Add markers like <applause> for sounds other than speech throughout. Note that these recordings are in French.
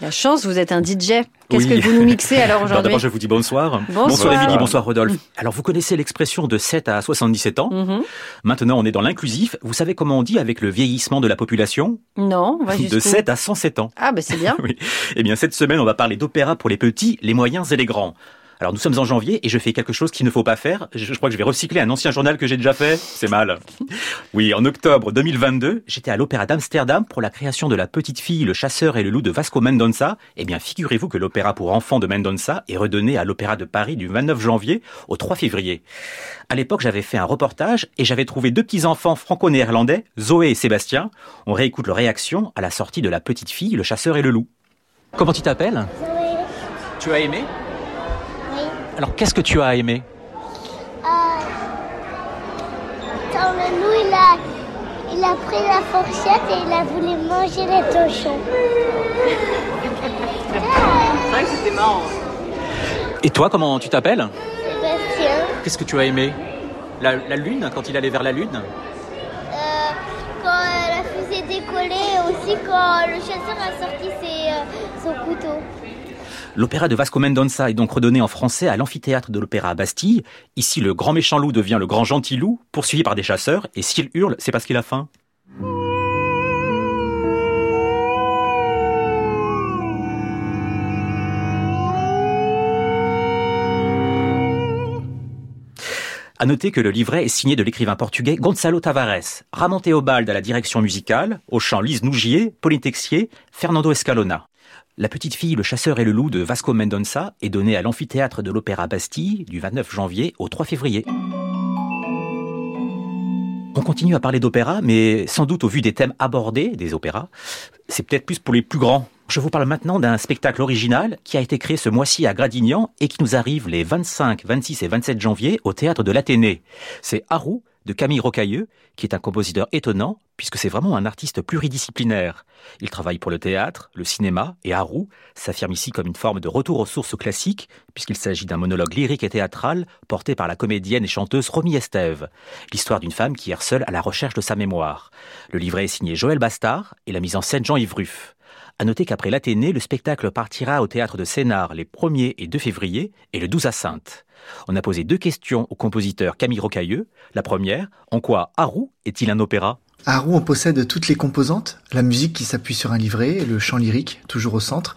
La chance, vous êtes un DJ. Qu'est-ce que vous nous mixez <laughs> alors aujourd'hui D'abord, je vous dis bonsoir. Bonsoir, bonsoir Émilie, bonsoir Rodolphe. Alors, vous connaissez l'expression de 7 à 77 ans. Mhm. Maintenant, on est dans l'inclusif. Vous savez comment on dit avec le vieillissement de la population? Non, on va De jusqu'où 7 à 107 ans. Ah, ben c'est bien. <laughs> Oui. Eh bien, cette semaine, on va parler d'opéra pour les petits, les moyens et les grands. Alors, nous sommes en janvier et je fais quelque chose qu'il ne faut pas faire. Je, je crois que je vais recycler un ancien journal que j'ai déjà fait. C'est mal. <laughs> Oui, en octobre 2022, j'étais à l'Opéra d'Amsterdam pour la création de La Petite Fille, le Chasseur et le Loup de Vasco Mendonça. Eh bien, figurez-vous que l'opéra pour enfants de Mendonça est redonné à l'Opéra de Paris du 29 janvier au 3 février. À l'époque, j'avais fait un reportage et j'avais trouvé deux petits enfants franco-néerlandais, Zoé et Sébastien. On réécoute leur réaction à la sortie de La Petite Fille, le Chasseur et le Loup. Comment tu t'appelles? Zoé, Tu as aimé? Alors, qu'est-ce que tu as aimé Euh, quand le loup, il a, il a pris la fourchette et il a voulu manger les tochons. <laughs> Et toi, comment tu t'appelles Sébastien, Qu'est-ce que tu as aimé la, la lune, quand il allait vers la lune euh, quand euh, la fusée décollait et aussi quand le chasseur a sorti ses, euh, son couteau. L'opéra de Vasco Mendonça est donc redonné en français à l'amphithéâtre de l'Opéra à Bastille. Ici, le grand méchant loup devient le grand gentil loup, poursuivi par des chasseurs, et s'il hurle, c'est parce qu'il a faim. À noter que le livret est signé de l'écrivain portugais Gonçalo Tavares, Ramon Théobald à la direction musicale, au chant Lise Nougier, Pauline Texier, Fernando Escalona. La petite fille, le chasseur et le loup de Vasco Mendonça est donnée à l'amphithéâtre de l'Opéra Bastille du 29 janvier au 3 février. On continue à parler d'opéra, mais sans doute au vu des thèmes abordés des opéras, c'est peut-être plus pour les plus grands. Je vous parle maintenant d'un spectacle original qui a été créé ce mois-ci à Gradignan et qui nous arrive les 25, 26 et 27 janvier au théâtre de l'Athénée. C'est Harou de Camille Rocailleux, qui est un compositeur étonnant, puisque c'est vraiment un artiste pluridisciplinaire. Il travaille pour le théâtre, le cinéma, et Harou s'affirme ici comme une forme de retour aux sources classiques, puisqu'il s'agit d'un monologue lyrique et théâtral porté par la comédienne et chanteuse Romy Estève. L'histoire d'une femme qui erre seule à la recherche de sa mémoire. Le livret est signé Joël Bastard et la mise en scène Jean-Yves Ruff. À noter qu'après l'Athénée, le spectacle partira au théâtre de Sénart les 1er et 2 février et le 12 à Sainte. On a posé deux questions au compositeur Camille Rocailleux. La première, en quoi Harou est-il un opéra? Harou, on possède toutes les composantes, la musique qui s'appuie sur un livret, le chant lyrique, toujours au centre,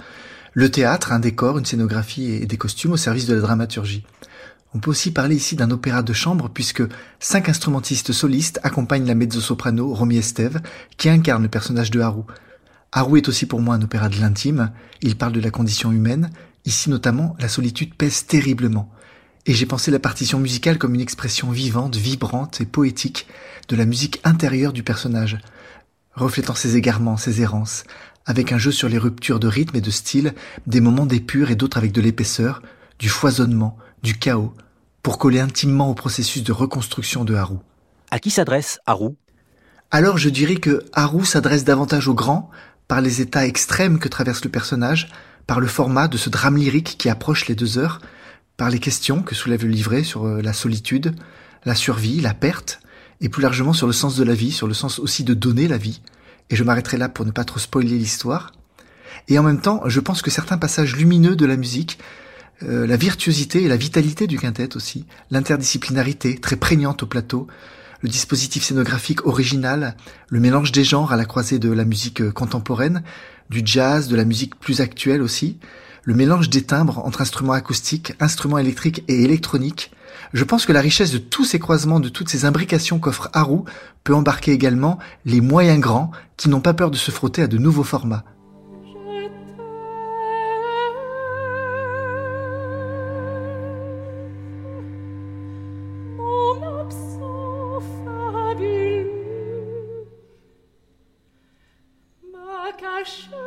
le théâtre, un décor, une scénographie et des costumes au service de la dramaturgie. On peut aussi parler ici d'un opéra de chambre puisque cinq instrumentistes solistes accompagnent la mezzo-soprano Romy Estève qui incarne le personnage de Harou. Harou est aussi pour moi un opéra de l'intime, il parle de la condition humaine, ici notamment la solitude pèse terriblement. Et j'ai pensé la partition musicale comme une expression vivante, vibrante et poétique de la musique intérieure du personnage, reflétant ses égarements, ses errances, avec un jeu sur les ruptures de rythme et de style, des moments d'épure et d'autres avec de l'épaisseur, du foisonnement, du chaos, pour coller intimement au processus de reconstruction de Harou. À qui s'adresse Harou Alors je dirais que Harou s'adresse davantage aux grands, par les états extrêmes que traverse le personnage, par le format de ce drame lyrique qui approche les deux heures, par les questions que soulève le livret sur euh, la solitude, la survie, la perte, et plus largement sur le sens de la vie, sur le sens aussi de donner la vie. Et je m'arrêterai là pour ne pas trop spoiler l'histoire. Et en même temps, je pense que certains passages lumineux de la musique, euh, la virtuosité et la vitalité du quintet aussi, l'interdisciplinarité très prégnante au plateau, le dispositif scénographique original, le mélange des genres à la croisée de la musique euh, contemporaine, du jazz, de la musique plus actuelle aussi, le mélange des timbres entre instruments acoustiques, instruments électriques et électroniques. Je pense que la richesse de tous ces croisements, de toutes ces imbrications qu'offre Harou peut embarquer également les moyens grands qui n'ont pas peur de se frotter à de nouveaux formats. Ma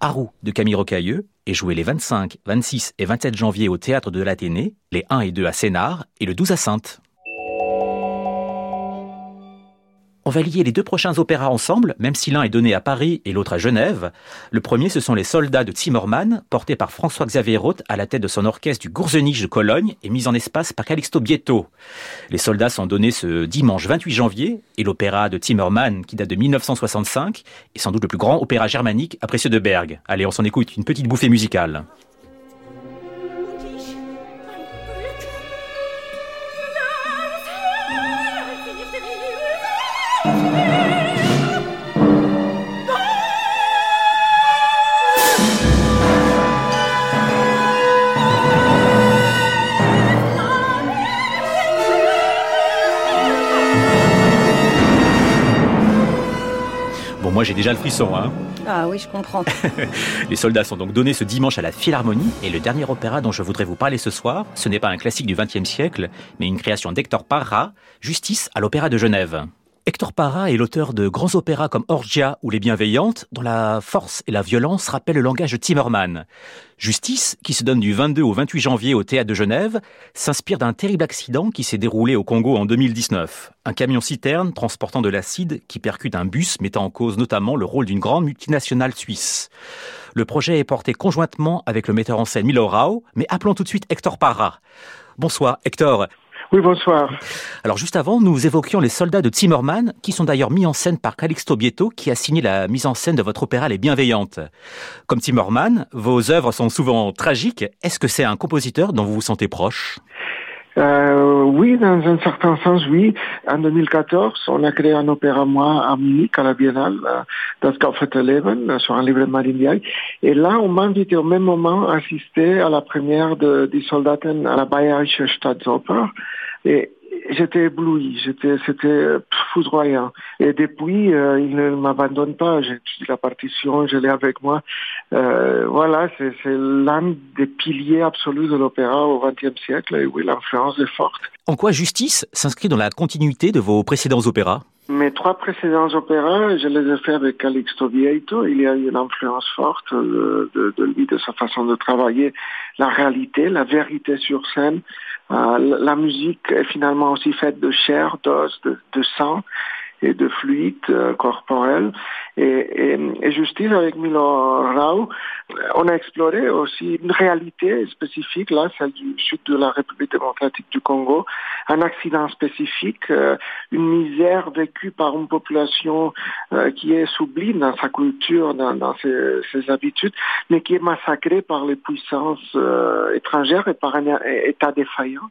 Harou de Camille Rocailleux est joué les 25, 26 et 27 janvier au théâtre de l'Athénée, les 1 et 2 à Sénart et le 12 à Sainte. On va lier les deux prochains opéras ensemble, même si l'un est donné à Paris et l'autre à Genève. Le premier, ce sont les Soldats de Zimmermann, portés par François-Xavier Roth à la tête de son orchestre du Gourzeniche de Cologne et mis en espace par Calixto Bietto. Les Soldats sont donnés ce dimanche 28 janvier et l'opéra de Zimmermann, qui date de 1965, est sans doute le plus grand opéra germanique après ceux de Berg. Allez, on s'en écoute une petite bouffée musicale. Déjà le frisson, hein. Ah oui, je comprends. <laughs> Les soldats sont donc donnés ce dimanche à la Philharmonie et le dernier opéra dont je voudrais vous parler ce soir, ce n'est pas un classique du XXe siècle, mais une création d'Hector Parra, Justice à l'Opéra de Genève. Hector Parra est l'auteur de grands opéras comme Orgia ou Les Bienveillantes, dont la force et la violence rappellent le langage de Timmerman. Justice, qui se donne du 22 au 28 janvier au Théâtre de Genève, s'inspire d'un terrible accident qui s'est déroulé au Congo en 2019. Un camion-citerne transportant de l'acide qui percute un bus mettant en cause notamment le rôle d'une grande multinationale suisse. Le projet est porté conjointement avec le metteur en scène Milo Rao, mais appelons tout de suite Hector Parra. Bonsoir Hector. Oui, bonsoir. Alors juste avant, nous évoquions les soldats de Zimmermann, qui sont d'ailleurs mis en scène par Calixto Bietto, qui a signé la mise en scène de votre opéra Les Bienveillantes. Comme Zimmermann, vos œuvres sont souvent tragiques. Est-ce que c'est un compositeur dont vous vous sentez proche? Euh, oui, dans un certain sens, oui. En 2014, on a créé un opéra, moi, à Munich, à la Biennale, euh, Das Kaufete Leben, euh, sur un livre de Marine. Et là, on m'a invité au même moment à assister à la première de, des Soldaten à la Bayerische Staatsoper. Et j'étais ébloui, j'étais, c'était foudroyant. Et depuis, euh, il ne m'abandonne pas. J'étudie la partition, je l'ai avec moi. Euh, voilà, c'est, l'un des piliers absolus de l'opéra au XXe siècle. Et oui, l'influence est forte. En quoi Justice s'inscrit dans la continuité de vos précédents opéras? Mes trois précédents opéras, je les ai faits avec Calixto Vieito. Il y a eu une influence forte de, de, de lui, de sa façon de travailler la réalité, la vérité sur scène. Euh, la musique est finalement aussi faite de chair, d'os, de, de sang et de fluide euh, corporel. Et, et, et, Justice avec Milo Rao, on a exploré aussi une réalité spécifique, là, celle du sud de la République démocratique du Congo, un accident spécifique, euh, une misère vécue par une population euh, qui est sublime dans sa culture, dans, dans ses, ses, habitudes, mais qui est massacrée par les puissances euh, étrangères et par un État défaillant.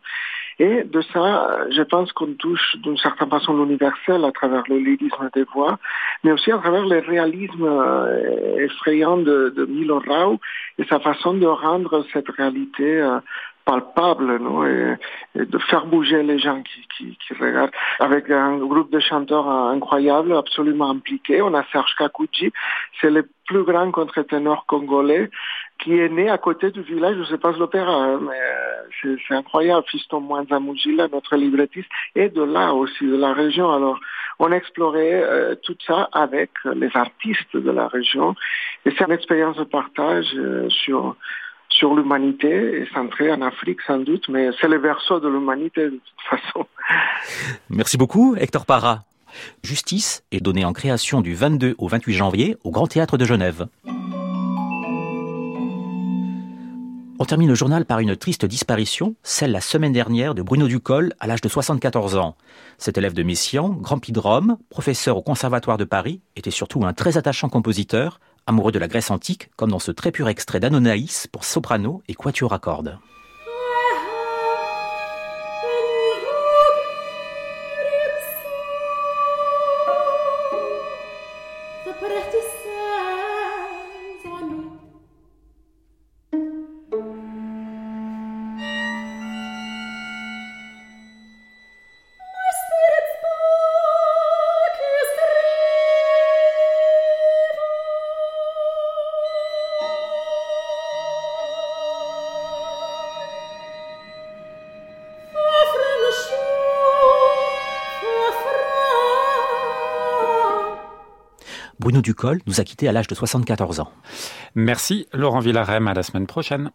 Et de ça, je pense qu'on touche d'une certaine façon l'universel à travers le lyrisme des voix, mais aussi à travers le réalisme effrayant de, Milo Rao et sa façon de rendre cette réalité euh, palpable non et, de faire bouger les gens qui, qui, qui, regardent. Avec un groupe de chanteurs incroyables absolument impliqués on a Serge Kakuji c'est le plus grand contre-ténor congolais qui est né à côté du village où se passe l'opéra hein, mais c'est incroyable Fiston Mwanza notre librettiste et de là aussi de la région alors on a exploré euh, tout ça avec les artistes de la région et c'est une expérience de partage euh, sur sur l'humanité et centré en Afrique sans doute, mais c'est le verso de l'humanité de toute façon. Merci beaucoup Hector Parra. Justice est donnée en création du 22 au 28 janvier au Grand Théâtre de Genève. On termine le journal par une triste disparition, celle la semaine dernière de Bruno Ducol à l'âge de 74 ans. Cet élève de Messian, grand prix de Rome, professeur au Conservatoire de Paris, était surtout un très attachant compositeur, amoureux de la Grèce antique, comme dans ce très pur extrait d'Anonaïs pour soprano et quatuor à cordes. Bruno Ducol nous a quittés à l'âge de 74 ans. Merci Laurent Villarem, à la semaine prochaine.